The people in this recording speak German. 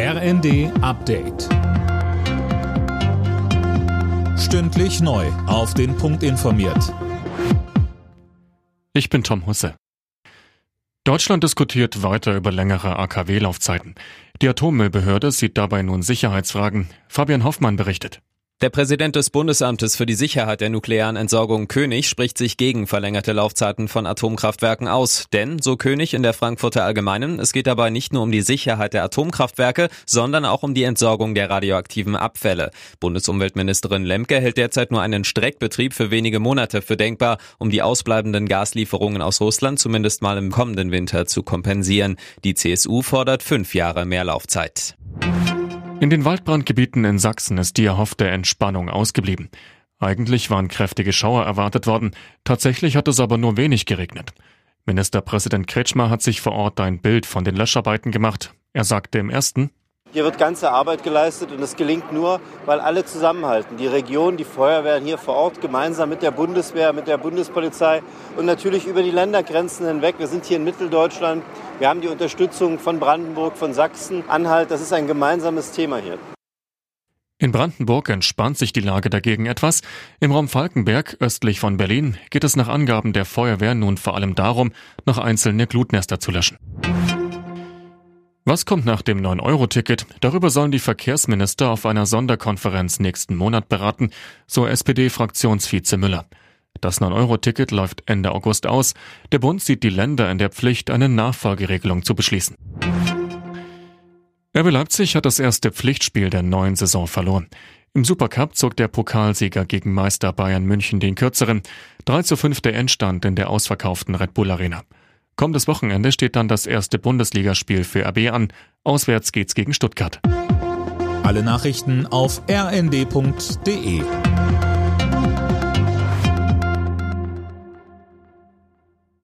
RND Update. Stündlich neu. Auf den Punkt informiert. Ich bin Tom Husse. Deutschland diskutiert weiter über längere AKW-Laufzeiten. Die Atommüllbehörde sieht dabei nun Sicherheitsfragen. Fabian Hoffmann berichtet. Der Präsident des Bundesamtes für die Sicherheit der nuklearen Entsorgung König spricht sich gegen verlängerte Laufzeiten von Atomkraftwerken aus. Denn, so König in der Frankfurter Allgemeinen, es geht dabei nicht nur um die Sicherheit der Atomkraftwerke, sondern auch um die Entsorgung der radioaktiven Abfälle. Bundesumweltministerin Lemke hält derzeit nur einen Streckbetrieb für wenige Monate für denkbar, um die ausbleibenden Gaslieferungen aus Russland zumindest mal im kommenden Winter zu kompensieren. Die CSU fordert fünf Jahre mehr Laufzeit. In den Waldbrandgebieten in Sachsen ist die erhoffte Entspannung ausgeblieben. Eigentlich waren kräftige Schauer erwartet worden, tatsächlich hat es aber nur wenig geregnet. Ministerpräsident Kretschmer hat sich vor Ort ein Bild von den Löscharbeiten gemacht. Er sagte im ersten, hier wird ganze Arbeit geleistet und es gelingt nur, weil alle zusammenhalten. Die Region, die Feuerwehren hier vor Ort, gemeinsam mit der Bundeswehr, mit der Bundespolizei und natürlich über die Ländergrenzen hinweg. Wir sind hier in Mitteldeutschland. Wir haben die Unterstützung von Brandenburg, von Sachsen, Anhalt. Das ist ein gemeinsames Thema hier. In Brandenburg entspannt sich die Lage dagegen etwas. Im Raum Falkenberg, östlich von Berlin, geht es nach Angaben der Feuerwehr nun vor allem darum, noch einzelne Glutnester zu löschen. Was kommt nach dem 9-Euro-Ticket? Darüber sollen die Verkehrsminister auf einer Sonderkonferenz nächsten Monat beraten, so SPD-Fraktionsvize Müller. Das 9-Euro-Ticket läuft Ende August aus. Der Bund sieht die Länder in der Pflicht, eine Nachfolgeregelung zu beschließen. RB Leipzig hat das erste Pflichtspiel der neuen Saison verloren. Im Supercup zog der Pokalsieger gegen Meister Bayern München den kürzeren. 3 zu 5 der Endstand in der ausverkauften Red Bull Arena. Kommendes Wochenende steht dann das erste Bundesligaspiel für RB an. Auswärts geht's gegen Stuttgart. Alle Nachrichten auf rnd.de